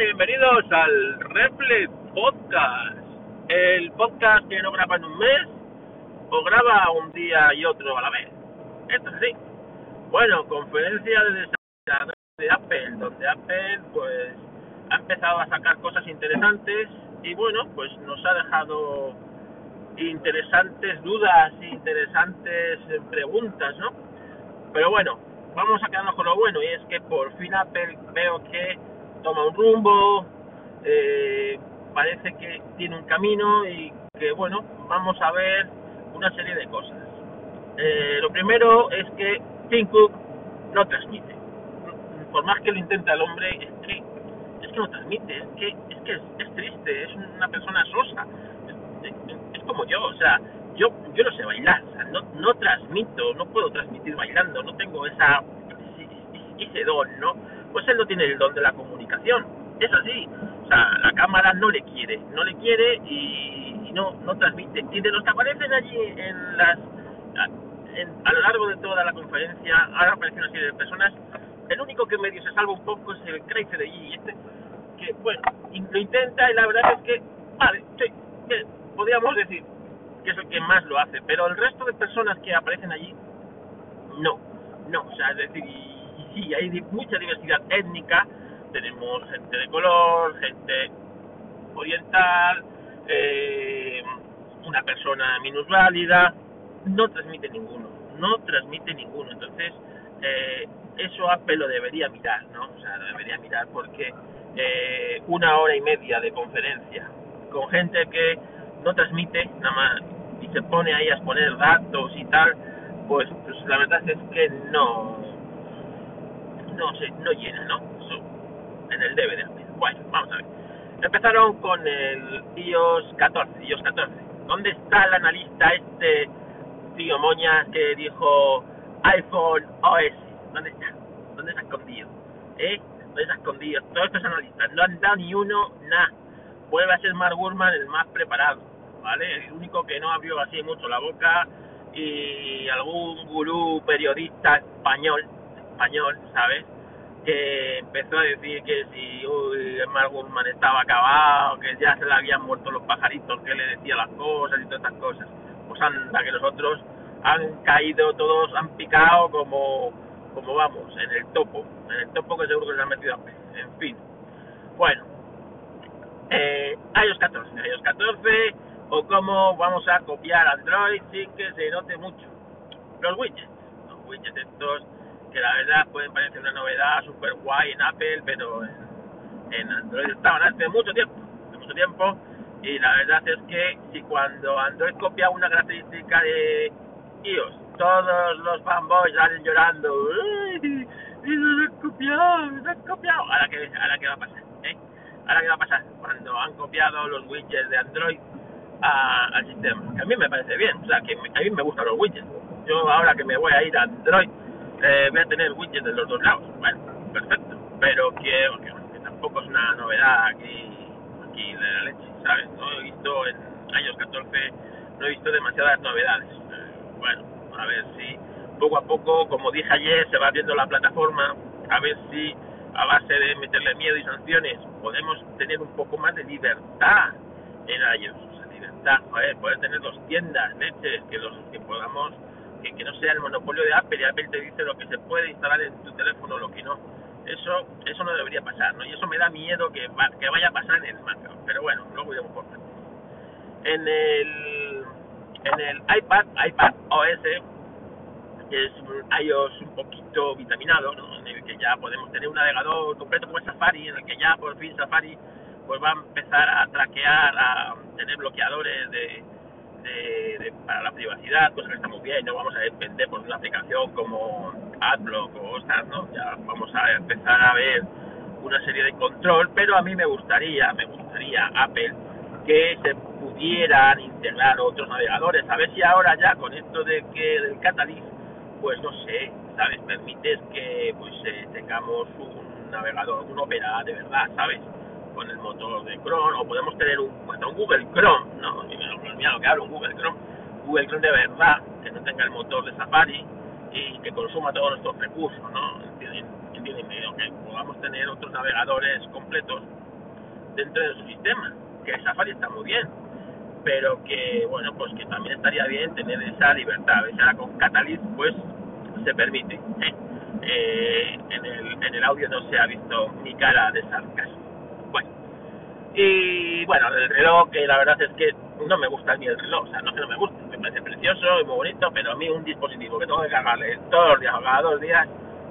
bienvenidos al Reflex Podcast. El podcast que no graba en un mes o graba un día y otro a la vez. Esto es así. Bueno, conferencia de desarrolladores de Apple, donde Apple pues ha empezado a sacar cosas interesantes y bueno, pues nos ha dejado interesantes dudas, interesantes preguntas, ¿no? Pero bueno, vamos a quedarnos con lo bueno y es que por fin Apple veo que toma un rumbo, eh, parece que tiene un camino y que bueno, vamos a ver una serie de cosas. Eh, lo primero es que Tim Cook no transmite. Por más que lo intenta el hombre, es que es que no transmite, es que es que es, triste, es una persona sosa. Es, es, como yo, o sea, yo yo no sé bailar, o sea, no, no transmito, no puedo transmitir bailando, no tengo esa ese don, ¿no? Pues él no tiene el don de la comunicación, es así, o sea, la cámara no le quiere, no le quiere y, no no transmite. Y de los que aparecen allí en las a, lo largo de toda la conferencia, ahora aparecen una serie de personas, el único que medio se salva un poco es el Craig de allí, este, que bueno, lo intenta y la verdad es que, vale, sí, que podríamos decir que es el que más lo hace, pero el resto de personas que aparecen allí, no, no, o sea, es decir, y, sí, hay mucha diversidad étnica, tenemos gente de color, gente oriental, eh, una persona minusválida, no transmite ninguno, no transmite ninguno, entonces eh, eso Apple lo debería mirar, ¿no? O sea, lo debería mirar porque eh, una hora y media de conferencia con gente que no transmite nada más y se pone ahí a exponer datos y tal, pues, pues la verdad es que no, no se, no llena, ¿no? en el DVD. Bueno, vamos a ver. Empezaron con el iOS 14, iOS 14. ¿Dónde está el analista este tío Moña que dijo iPhone OS? ¿Dónde está? ¿Dónde ha escondido? ¿Eh? ¿Dónde ha escondido? Todos estos analistas no han dado ni uno, nada. Vuelve a ser Mark Gurman el más preparado, ¿vale? El único que no abrió así mucho la boca y algún gurú periodista español, español, ¿sabes? que empezó a decir que si uy, Gurman estaba acabado, que ya se le habían muerto los pajaritos, que le decía las cosas y todas estas cosas. Pues anda, que los otros han caído todos, han picado como, como vamos, en el topo, en el topo que seguro que se han metido a En fin. Bueno, eh, iOS 14, iOS 14, o cómo vamos a copiar Android sin que se note mucho. Los widgets, los widgets estos que la verdad pueden parecer una novedad super guay en Apple, pero en, Android estaban hace mucho tiempo, hace mucho tiempo, y la verdad es que si cuando Android copia una característica de iOS, todos los fanboys salen llorando, ¡Uy! ¡Lo has copiado! ¡Lo has copiado! Ahora qué, ahora qué va a pasar, ¿eh? Ahora qué va a pasar cuando han copiado los widgets de Android al sistema. Que a mí me parece bien, o sea, que a mí me gustan los widgets. Yo ahora que me voy a ir a Android eh, voy a tener widgets de los dos lados. Bueno, perfecto. Pero que, tampoco es una novedad aquí, aquí de la leche, ¿sabes? No he visto en años 14, no he visto demasiadas novedades. Bueno, a ver si poco a poco, como dije ayer, se va viendo la plataforma, a ver si a base de meterle miedo y sanciones podemos tener un poco más de libertad en sea, libertad, poder tener dos tiendas, leches, que los que podamos que, no sea el monopolio de Apple y Apple te dice lo que se puede instalar en tu teléfono, lo que no. Eso eso no debería pasar, ¿no? Y eso me da miedo que, que vaya a pasar en el Mac. Pero bueno, luego iremos por En el, en el iPad, iPad OS, que es un iOS un poquito vitaminado, ¿no? en el que ya podemos tener un navegador completo como Safari, en el que ya por fin Safari pues va a empezar a traquear, a tener bloqueadores de, de, para la privacidad, pues que está muy bien, no vamos a depender por una aplicación como AdBlock o otras, ¿no? Ya vamos a empezar a ver una serie de control, pero a mí me gustaría, me gustaría Apple que se pudieran integrar otros navegadores, a ver si ahora ya con esto de que del Catalyst, pues no sé, ¿sabes? Permites que pues eh, tengamos un navegador, un Opera de verdad, ¿sabes? Con el motor de Chrome, o podemos tener un, hasta un Google Chrome, ¿no? Mira lo que hablo, un Google Chrome, Google Chrome de verdad, que no tenga el motor de Safari y que consuma todos nuestros recursos, ¿no? ¿Entienden? Que podamos tener otros navegadores completos dentro de su sistema, que Safari está muy bien, pero que, bueno, pues que también estaría bien tener esa libertad. A veces ahora con Catalyst, pues se permite. ¿eh? Eh, en, el, en el audio no se ha visto mi cara de sarcasmo. Y bueno, el reloj, que la verdad es que no me gusta ni el reloj, o sea, no que no me guste, me parece precioso y muy bonito, pero a mí un dispositivo que tengo que cargarle todos los días o cada dos días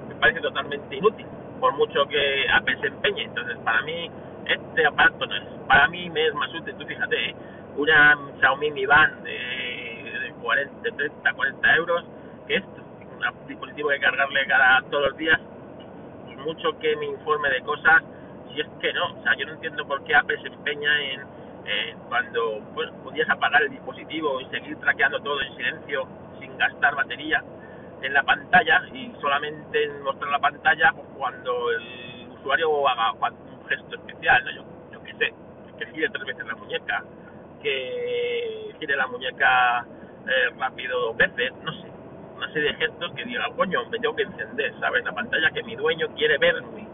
me parece totalmente inútil, por mucho que Apple se empeñe. Entonces, para mí, este aparato no es. Para mí me es más útil, tú fíjate, una Xiaomi Mi Band de, de 40, de 30, 40 euros que esto, un dispositivo que cargarle cada todos los días, mucho que me informe de cosas, si es que no, o sea, yo no entiendo por qué Apple se empeña en eh, cuando pues, podías apagar el dispositivo y seguir traqueando todo en silencio sin gastar batería en la pantalla y solamente mostrar la pantalla pues, cuando el usuario haga un gesto especial, ¿no? yo, yo qué sé, que gire tres veces la muñeca, que gire la muñeca eh, rápido dos veces, no sé, una serie de gestos que diga, coño, me tengo que encender, ¿sabes? La pantalla que mi dueño quiere verme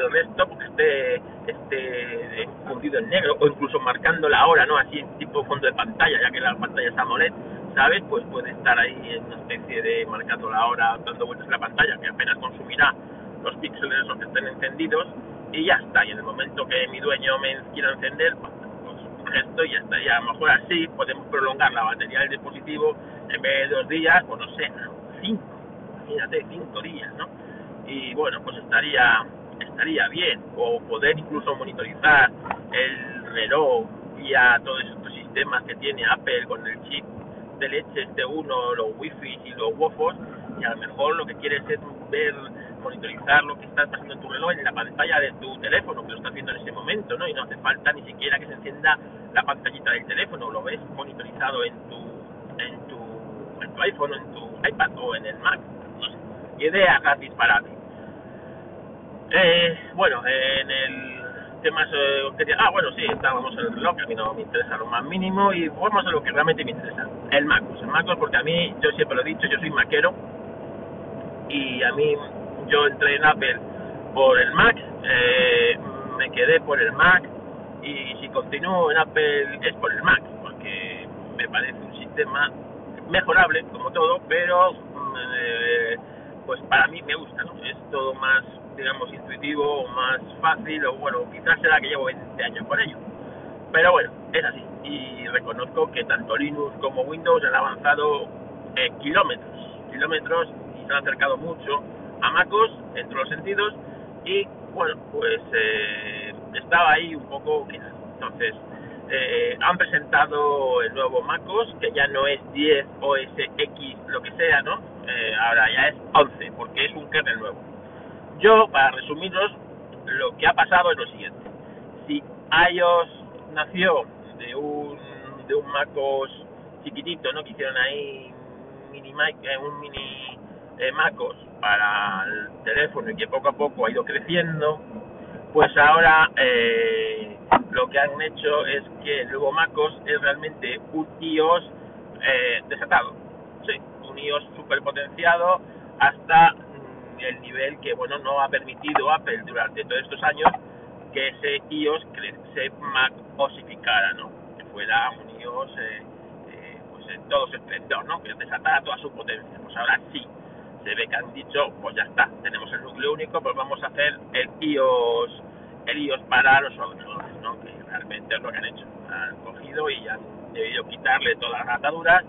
el resto porque esté, esté fundido en negro o incluso marcando la hora, ¿no? Así tipo fondo de pantalla, ya que la pantalla es AMOLED, ¿sabes? Pues puede estar ahí en una especie de marcando la hora, dando vueltas en la pantalla, que apenas consumirá los píxeles esos que estén encendidos y ya está. Y en el momento que mi dueño me quiera encender, pues, gesto y ya está. A lo mejor así podemos prolongar la batería del dispositivo en vez de dos días, pues no sé, cinco, imagínate, cinco días, ¿no? Y bueno, pues estaría estaría bien, o poder incluso monitorizar el reloj vía todos estos sistemas que tiene Apple con el chip de leche este uno, los wifi y los wofos, y a lo mejor lo que quieres es ver, monitorizar lo que está pasando en tu reloj en la pantalla de tu teléfono, que lo estás viendo en ese momento, ¿no? Y no hace falta ni siquiera que se encienda la pantallita del teléfono, lo ves monitorizado en tu, en tu, en tu iPhone en tu iPad o en el Mac, no sé. Idea gratis para ti. Eh, bueno, en el tema eh, ah bueno sí, estábamos en el reloj, que a mí no me interesa lo más mínimo y vamos a lo que realmente me interesa, el MacOS, el MacOS porque a mí, yo siempre lo he dicho, yo soy maquero y a mí, yo entré en Apple por el Mac, eh, me quedé por el Mac y si continúo en Apple es por el Mac, porque me parece un sistema mejorable como todo, pero eh, pues para mí me gusta, ¿no? Es todo más digamos, intuitivo o más fácil, o bueno, quizás será que llevo 20 años con ello. Pero bueno, es así. Y reconozco que tanto Linux como Windows han avanzado eh, kilómetros, kilómetros y se han acercado mucho a MacOS en todos los sentidos. Y bueno, pues eh, estaba ahí un poco Entonces, eh, han presentado el nuevo MacOS, que ya no es 10 OS X, lo que sea, ¿no? ahora ya es 11, porque es un kernel nuevo yo, para resumiros, lo que ha pasado es lo siguiente. Si iOS nació de un, de un MacOS chiquitito, ¿no? Que hicieron ahí mini, eh, un mini eh, MacOS para el teléfono y que poco a poco ha ido creciendo, pues ahora eh, lo que han hecho es que el MacOS es realmente un iOS desatado. Sí, un iOS super potenciado hasta el nivel que bueno no ha permitido Apple durante todos estos años que ese iOS se macosificara, ¿no? Que fuera un iOS eh, eh, pues en todo su esplendor, ¿no? Que desatara toda su potencia. Pues ahora sí, se ve que han dicho, pues ya está, tenemos el núcleo único, pues vamos a hacer el iOS, el iOS para los ordenadores, ¿no? Que realmente es lo que han hecho. Han cogido y han debido quitarle todas las ataduras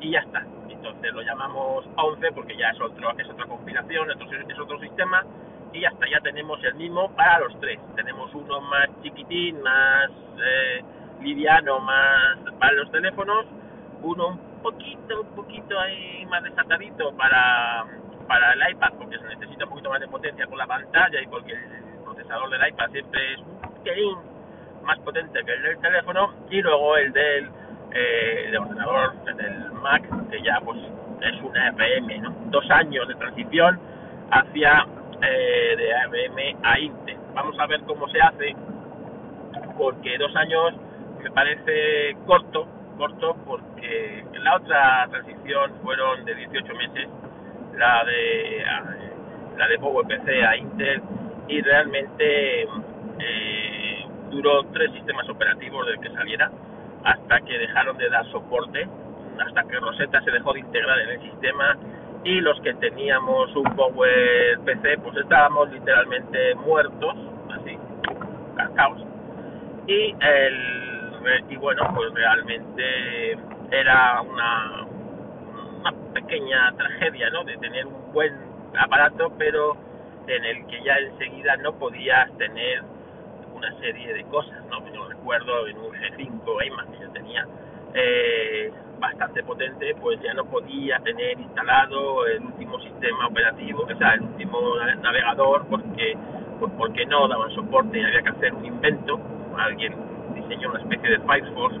y ya está entonces lo llamamos 11 porque ya es otro es otra entonces es otro sistema y hasta ya tenemos el mismo para los tres. Tenemos uno más chiquitín más eh, liviano más para los teléfonos uno un poquito un poquito ahí más desatadito para para el iPad porque se necesita un poquito más de potencia con la pantalla y porque el procesador del iPad siempre es un pelín más potente que el del teléfono y luego el del eh, de ordenador en el Mac, que ya pues es una ARM, ¿no? Dos años de transición hacia eh, de ARM a Intel. Vamos a ver cómo se hace, porque dos años me parece corto, corto porque la otra transición fueron de 18 meses, la de la de PowerPC a Intel y realmente eh, duró tres sistemas operativos del que saliera hasta que dejaron de dar soporte, hasta que Rosetta se dejó de integrar en el sistema y los que teníamos un Power PC pues estábamos literalmente muertos, así, cascaos. Y, el, y bueno, pues realmente era una, una pequeña tragedia, ¿no? De tener un buen aparato, pero en el que ya enseguida no podías tener una serie de cosas, ¿no? Yo recuerdo en un G5 iMac que yo tenía eh, bastante potente, pues ya no podía tener instalado el último sistema operativo, o sea, el último navegador, porque pues porque no daban soporte y había que hacer un invento. Alguien diseñó una especie de Firefox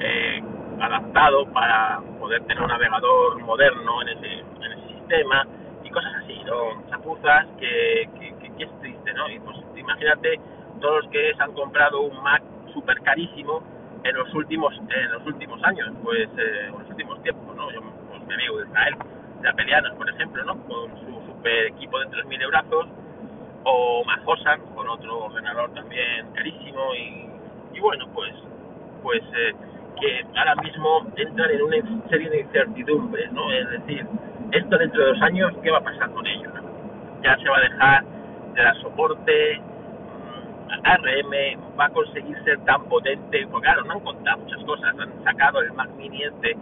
eh, adaptado para poder tener un navegador moderno en ese, en ese sistema y cosas así, ¿no? Chapuzas que, que, que, es triste, ¿no? Y pues imagínate todos los que se han comprado un Mac súper carísimo en los últimos en los últimos años, pues eh, en los últimos tiempos, ¿no? Yo, pues, mi amigo de Israel, de Apelianos, por ejemplo, ¿no? Con su super equipo de 3.000 euros, o Majosan, con otro ordenador también carísimo, y, y bueno, pues pues eh, que ahora mismo entran en una serie de incertidumbres, ¿no? Es decir, esto dentro de dos años, ¿qué va a pasar con ello? Ya se va a dejar de dar soporte, ARM va a conseguir ser tan potente, porque claro, no han contado muchas cosas, han sacado el Mac Mini este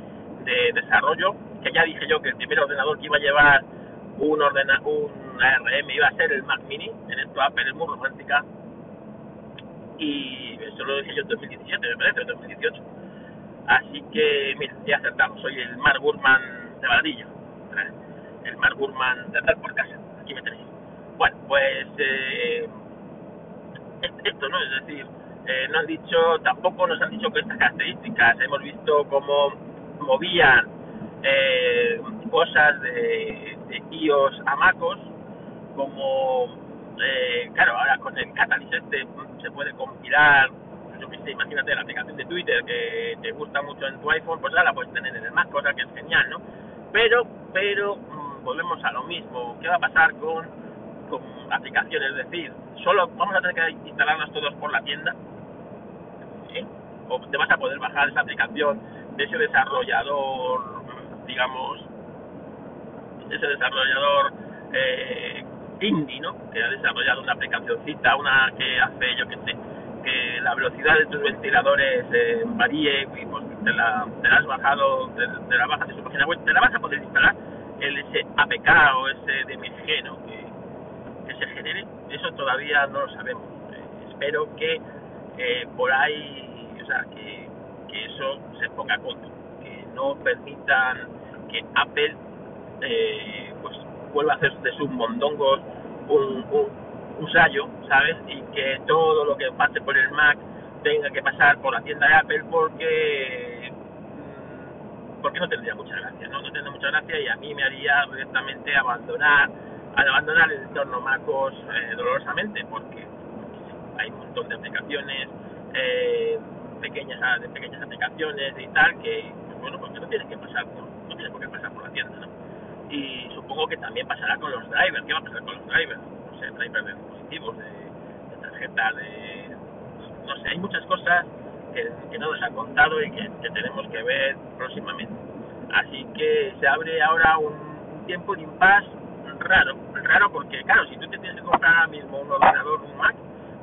de desarrollo, que ya dije yo que el primer ordenador que iba a llevar un ordena, un ARM iba a ser el Mac Mini, en esto Apple es muy romántica, y eso lo dije yo en 2017, me parece, en 2018. Así que, mira, ya acertamos, soy el Mark Gurman de Varadillo, el Mark Gurman de andar por casa, aquí me tenéis. Bueno, pues... Eh, esto, ¿no? Es decir, eh, no han dicho, tampoco nos han dicho que estas características, hemos visto cómo movían eh, cosas de, de iOS a MacOS, como, eh, claro, ahora con el Catalyst este se puede compilar, yo que sé, imagínate la aplicación de Twitter que te gusta mucho en tu iPhone, pues ahora la puedes tener en el Mac, cosa que es genial, ¿no? Pero, pero, mmm, volvemos a lo mismo, ¿qué va a pasar con, con aplicaciones? Es decir, solo vamos a tener que instalarlas todos por la tienda ¿sí? o te vas a poder bajar esa aplicación de ese desarrollador digamos ese desarrollador eh, indie ¿no? que ha desarrollado una aplicacióncita una que hace yo que sé que la velocidad de tus ventiladores eh, varíe y pues te la, te la has bajado te, te, la bajas de su página web te la vas a poder instalar el ese APK o ese DMG ¿no? que, que se genere eso todavía no lo sabemos. Eh, espero que eh, por ahí, o sea, que, que eso se ponga a punto, que no permitan que Apple eh, pues vuelva a hacer de sus mondongos un, un, un sallo, ¿sabes? Y que todo lo que pase por el Mac tenga que pasar por la tienda de Apple porque mm, porque no tendría mucha gracia, ¿no? No tendría mucha gracia y a mí me haría directamente abandonar al abandonar el entorno MacOS eh, dolorosamente porque hay un montón de aplicaciones eh, pequeñas de pequeñas aplicaciones y tal que bueno pues no tienen que pasar por, no tienen por qué pasar por la tienda ¿no? y supongo que también pasará con los drivers ¿qué va a pasar con los drivers? no sé drivers de dispositivos de, de tarjeta de no sé hay muchas cosas que, no nos ha contado y que, tenemos que ver próximamente así que se abre ahora un tiempo de impasse raro, raro porque, claro, si tú te tienes que comprar ahora mismo un ordenador, un Mac,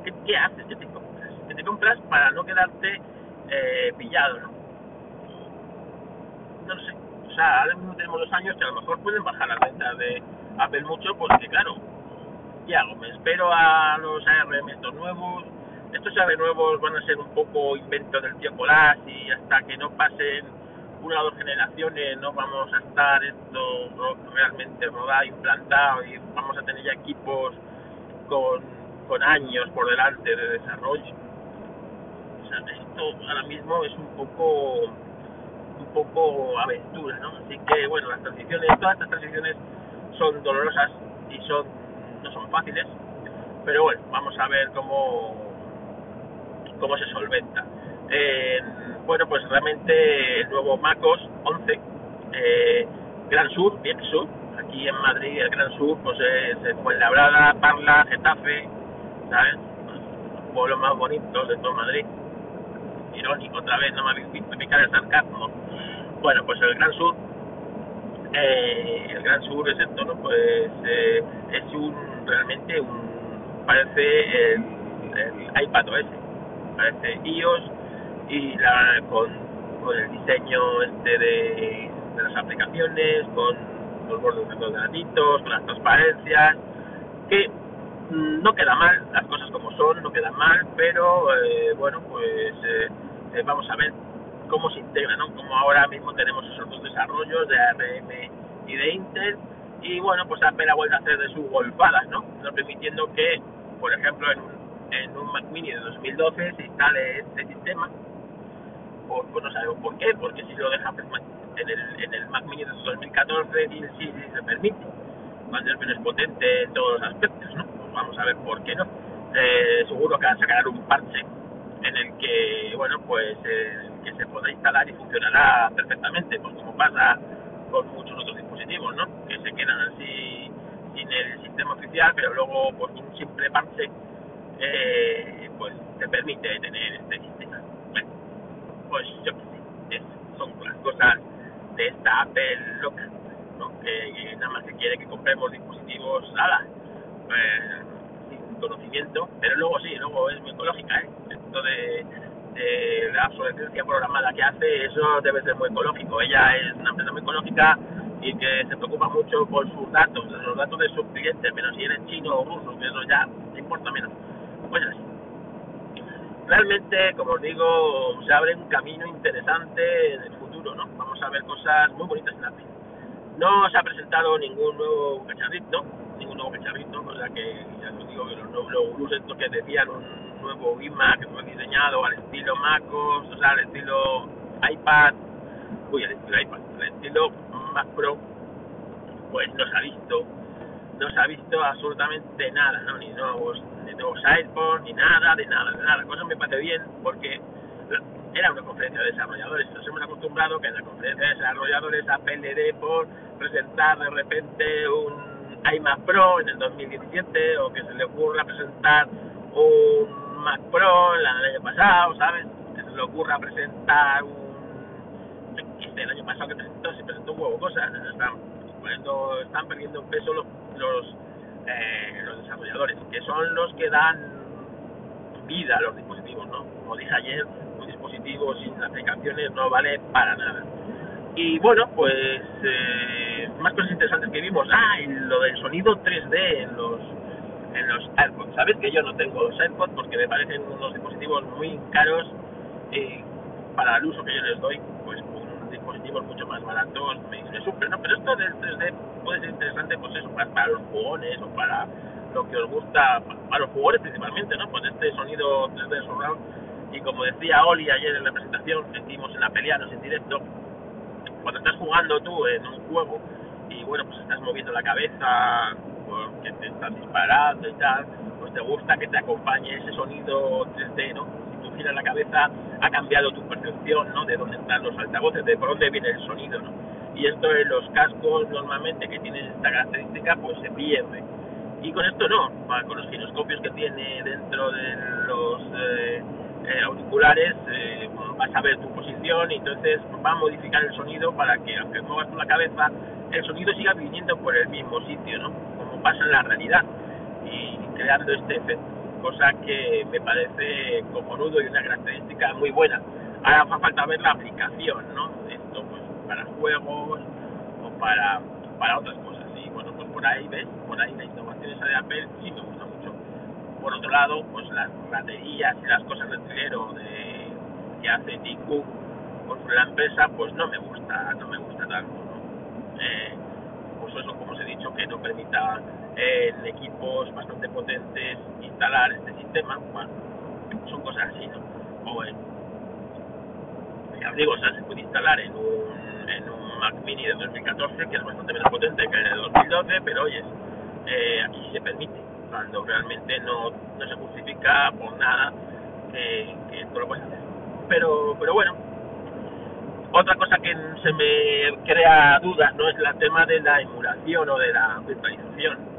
¿qué, haces? ¿Qué te compras? ¿Qué te compras para no quedarte eh, pillado, no? No sé. O sea, ahora mismo tenemos dos años que a lo mejor pueden bajar las ventas de Apple mucho porque, claro, ¿qué hago? Me espero a los ARM estos nuevos. Estos ARM nuevos van a ser un poco invento del tío Colás y hasta que no pasen una o dos generaciones no vamos a estar esto realmente rodado, implantado y vamos a tener ya equipos con, con años por delante de desarrollo. O sea, esto ahora mismo es un poco un poco aventura, ¿no? Así que bueno, las transiciones, todas estas transiciones son dolorosas y son no son fáciles, pero bueno, vamos a ver cómo cómo se solventa. Eh, bueno, pues realmente el nuevo MacOS 11, eh, Gran Sur, bien Sur, aquí en Madrid el Gran Sur pues es Fuenlabrada, Parla, Getafe, ¿sabes? pueblos más bonitos de todo Madrid. Irónico, otra vez, no me habéis visto picar el sarcasmo. Bueno, pues el Gran Sur, eh, el Gran Sur es entorno, pues eh, es un, realmente un, parece el, el iPad OS, parece iOS y la, con, con el diseño este de, de las aplicaciones, con los bordes redonditos, con las transparencias, que mm, no queda mal, las cosas como son, no quedan mal, pero eh, bueno, pues eh, eh, vamos a ver cómo se integra, ¿no? Como ahora mismo tenemos esos dos desarrollos de ARM y de Intel, y bueno, pues Apple ha vuelto a hacer de sus golpadas, ¿no? No permitiendo que, por ejemplo, en un, en un Mac Mini de 2012 se instale este sistema, pues, pues no sabemos por qué, porque si lo deja en el, en el Mac Mini de 2014 sí, sí, se permite, cuando es menos potente en todos los aspectos, ¿no? Pues vamos a ver por qué no. Eh, seguro que van a sacar un parche en el que, bueno, pues eh, que se podrá instalar y funcionará perfectamente, pues como pasa con muchos otros dispositivos, ¿no? Que se quedan así sin el sistema oficial, pero luego, pues un simple parche, eh, pues te permite tener este sistema. Pues yo sé, son las cosas de esta Apple loca. Que, nada más que quiere que compremos dispositivos, nada, eh, sin conocimiento, pero luego sí, luego es muy ecológica, ¿eh? Esto de, de la obsolescencia programada que hace, eso debe ser muy ecológico. Ella es una empresa muy ecológica y que se preocupa mucho por sus datos, los datos de sus clientes, menos si eres chino o ruso, que eso ya importa menos. Pues así. Realmente, como os digo, se abre un camino interesante en el futuro, ¿no? Vamos a ver cosas muy bonitas en Apple. No se ha presentado ningún nuevo cacharrito, ningún nuevo cacharrito, o sea que ya os digo que los nuevos estos que decían un nuevo iMac que fue diseñado al estilo MacOS, o sea, al estilo iPad, uy, al estilo iPad, al estilo Mac Pro, pues no se ha visto, no se ha visto absolutamente nada, ¿no? Ni nuevos, ni nuevos iPhones, ni nada, de nada, de nada. La cosa me parece bien porque era una conferencia de desarrolladores. Nos hemos acostumbrado que en la conferencia de desarrolladores le dé por presentar de repente un iMac Pro en el 2017 o que se le ocurra presentar un Mac Pro el año pasado, ¿sabes? Que se le ocurra presentar un... El año pasado que presentó, se presentó un huevo cosas. Están, poniendo, están perdiendo peso los, los, eh, los desarrolladores, que son los que dan vida a los dispositivos, ¿no? Como dije ayer, un dispositivo sin aplicaciones no vale para nada. Y bueno, pues eh, más cosas interesantes que vimos. Ah, y lo del sonido 3D en los en los AirPods. Sabes que yo no tengo los AirPods porque me parecen unos dispositivos muy caros y para el uso que yo les doy, dispositivos mucho más baratos me, me sufre, ¿no? Pero esto del 3D puede ser interesante, pues eso, para, para los jugones o para lo que os gusta, para los jugadores principalmente, ¿no? Pues este sonido 3D surround. Y como decía Oli ayer en la presentación que hicimos en la Peleanos en directo, cuando estás jugando tú en un juego y bueno, pues estás moviendo la cabeza porque te están disparando y tal, pues te gusta que te acompañe ese sonido 3D, ¿no? La cabeza, ha cambiado tu percepción, ¿no? De dónde están los altavoces, de por dónde viene el sonido, ¿no? Y esto en los cascos normalmente que tienen esta característica, pues se pierde. Y con esto no, con los giroscopios que tiene dentro de los eh, eh, auriculares, eh, vas a ver tu posición y entonces va a modificar el sonido para que, aunque muevas tú la cabeza, el sonido siga viniendo por el mismo sitio, ¿no? Como pasa en la realidad y creando este efecto, cosa que me parece cojonudo y una característica muy buena. Ahora hace falta ver la aplicación, ¿no? Esto pues para juegos o para, para otras cosas. Y bueno, pues por ahí ves, por ahí la innovación esa de Apple sí me gusta mucho. Por otro lado, pues las baterías y las cosas de trilero de, que hace Tim Cook por la empresa, pues no me gusta, no me gusta tanto, ¿no? Eh, pues eso, como os he dicho, que no permita en equipos bastante potentes instalar este sistema, bueno, son cosas así, ¿no? O en, ya os digo, o sea, se puede instalar en un, en un Mac Mini de 2014, que es bastante menos potente que el de 2012, pero oye, eh, aquí se permite, cuando realmente no, no se justifica por nada que, que esto lo puedes hacer. Pero, pero bueno, otra cosa que se me crea dudas no es el tema de la emulación o de la virtualización.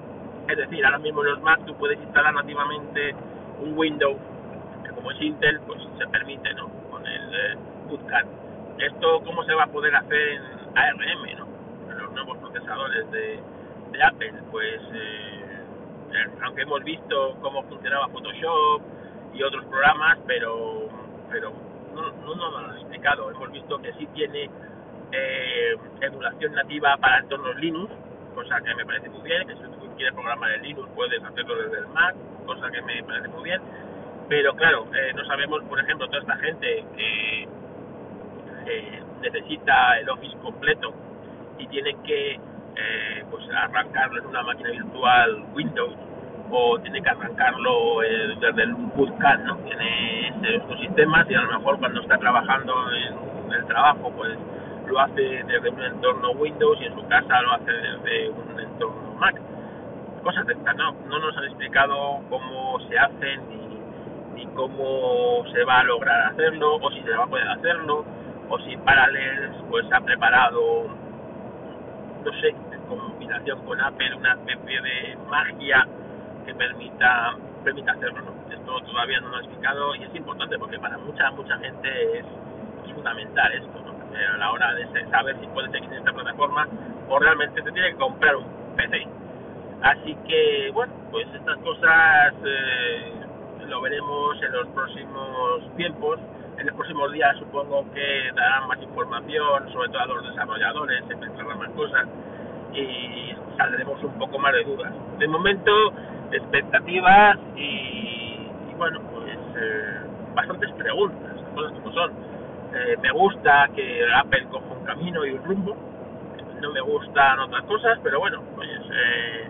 Es decir, ahora mismo en los Mac tú puedes instalar nativamente un Windows como es Intel, pues se permite, ¿no? Con el eh, bootcamp. ¿Esto cómo se va a poder hacer en ARM, ¿no? En los nuevos procesadores de, de Apple, pues eh, aunque hemos visto cómo funcionaba Photoshop y otros programas, pero pero no, no nos lo han explicado. Hemos visto que sí tiene eh, emulación nativa para entornos Linux, cosa que me parece muy bien, que si tú quieres programar en Linux puedes hacerlo desde el Mac, cosa que me parece muy bien, pero claro, eh, no sabemos, por ejemplo, toda esta gente que eh, necesita el Office completo y tiene que eh, pues arrancarlo en una máquina virtual Windows o tiene que arrancarlo eh, desde el bootcamp, ¿no? Tiene estos sistemas y a lo mejor cuando está trabajando en el trabajo, pues lo hace desde un entorno Windows y en su casa lo hace desde un entorno Mac. Cosas de estas, ¿no? No nos han explicado cómo se hacen ni, ni cómo se va a lograr hacerlo o si se va a poder hacerlo o si Parallels pues ha preparado, no sé, en combinación con Apple una especie de magia que permita permita hacerlo, ¿no? Esto todavía no lo ha explicado y es importante porque para mucha mucha gente es, es fundamental esto, ¿no? A la hora de saber si puedes seguir en esta plataforma o realmente te tiene que comprar un PC. Así que, bueno, pues estas cosas eh, lo veremos en los próximos tiempos. En los próximos días supongo que darán más información, sobre todo a los desarrolladores, se pensarán más cosas y saldremos un poco más de dudas. De momento, expectativas y, y bueno, pues eh, bastantes preguntas, cosas como son eh, me gusta que Apple coja un camino y un rumbo. No me gustan otras cosas, pero bueno, pues eh,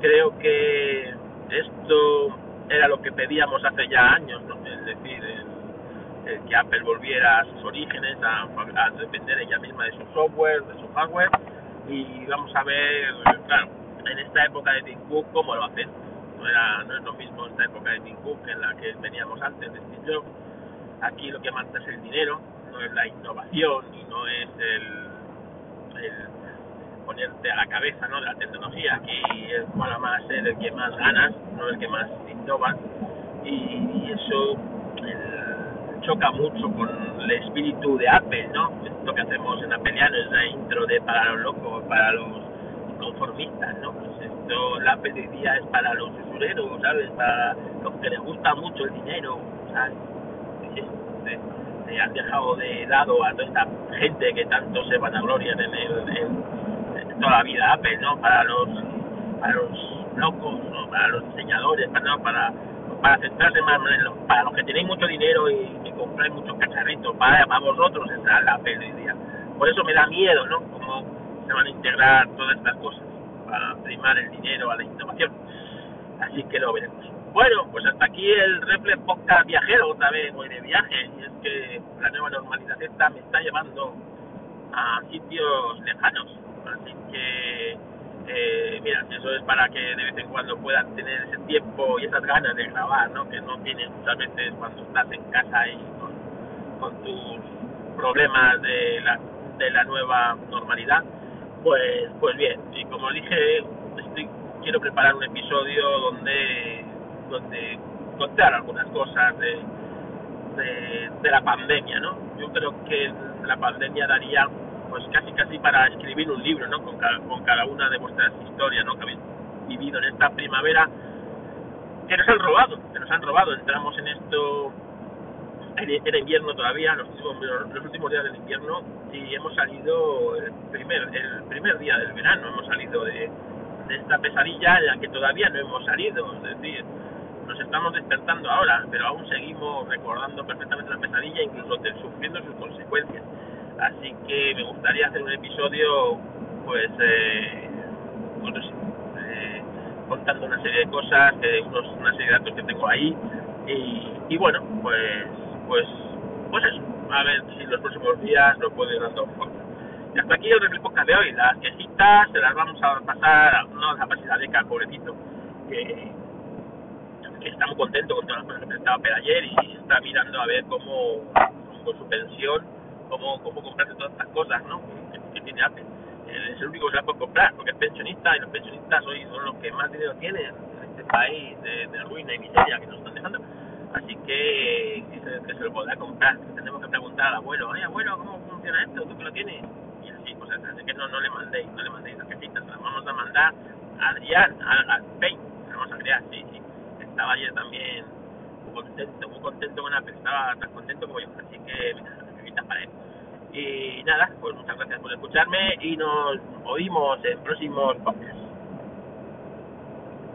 creo que esto era lo que pedíamos hace ya años, ¿no? es decir, el, que Apple volviera a sus orígenes, a, a, depender ella misma de su software, de su hardware, y vamos a ver, claro, en esta época de Tim Cook, cómo lo hacen. No, era, no es lo mismo esta época de Tim Cook en la que teníamos antes de Steve Jobs. Aquí lo que manda es el dinero, no es la innovación y no es el, el ponerte a la cabeza ¿no? de la tecnología, aquí es para más ser el que más ganas, no el que más innova, y, eso el, choca mucho con el espíritu de Apple, ¿no? Esto que hacemos en Appleiano es la intro de para los locos, para los conformistas, ¿no? Pues esto, la Apple de día es para los usureros, ¿sabes? Para los que les gusta mucho el dinero, ¿sabes? Han dejado de lado a toda esta gente que tanto se van a gloria en, el, en, toda la vida Apple, ¿no? Para los, para los locos, ¿no? para los diseñadores, para, para, para centrarse más en los, para los que tenéis mucho dinero y, y compráis muchos cacharritos, para, para vosotros entrar la Apple hoy. Por eso me da miedo, ¿no? Cómo se van a integrar todas estas cosas para primar el dinero a la innovación. Así que lo veremos. Bueno, pues hasta aquí el Reflex Podcast viajero, otra vez voy de viaje, y es que la nueva normalidad esta me está llevando a sitios lejanos, así que, eh, mira, eso es para que de vez en cuando puedan tener ese tiempo y esas ganas de grabar, ¿no? Que no tienes muchas veces cuando estás en casa y con, con tus problemas de la, de la nueva normalidad, pues, pues bien, y como dije, estoy, quiero preparar un episodio donde donde contar algunas cosas de, de, la pandemia, ¿no? Yo creo que la pandemia daría pues casi casi para escribir un libro, ¿no? Con cada, con cada una de vuestras historias, ¿no? Que habéis vivido en esta primavera que nos han robado, que nos han robado. Entramos en esto en, invierno todavía, los últimos, los últimos días del invierno y hemos salido el primer, el primer día del verano, hemos salido de esta pesadilla en la que todavía no hemos salido, es decir, nos estamos despertando ahora, pero aún seguimos recordando perfectamente la pesadilla, incluso sufriendo sus consecuencias. Así que me gustaría hacer un episodio, pues, eh, bueno, eh, contando una serie de cosas, eh, unos, una serie de datos que tengo ahí, y, y bueno, pues, pues, pues eso, a ver si los próximos días lo puedo ir dando forma. Y hasta aquí el reflejo de hoy. Las quejitas se las vamos a pasar, no a pasar deca, pobrecito, que está muy contento con todas las cosas que presentaba Apple ayer y está mirando a ver cómo, con su pensión, cómo, cómo comprarse todas estas cosas, ¿no? Que, tiene Apple. es el único que se las puede comprar, porque es pensionista y los pensionistas hoy son los que más dinero tienen en este país de, de ruina y miseria que nos están dejando. Así que que se lo podrá comprar. Tenemos que preguntar al abuelo, oye abuelo, ¿cómo funciona esto? ¿Tú que lo tienes? Y así, pues así que no, no le mandéis, no le mandéis tarjetitas, las vamos a mandar a Adrián, a, a Spain, vamos a crear, sí. Estaba ayer también contento, muy contento con Apple, estaba tan contento como yo, así que tarjetitas para él. Y nada, pues muchas gracias por escucharme y nos oímos en próximos podcasts.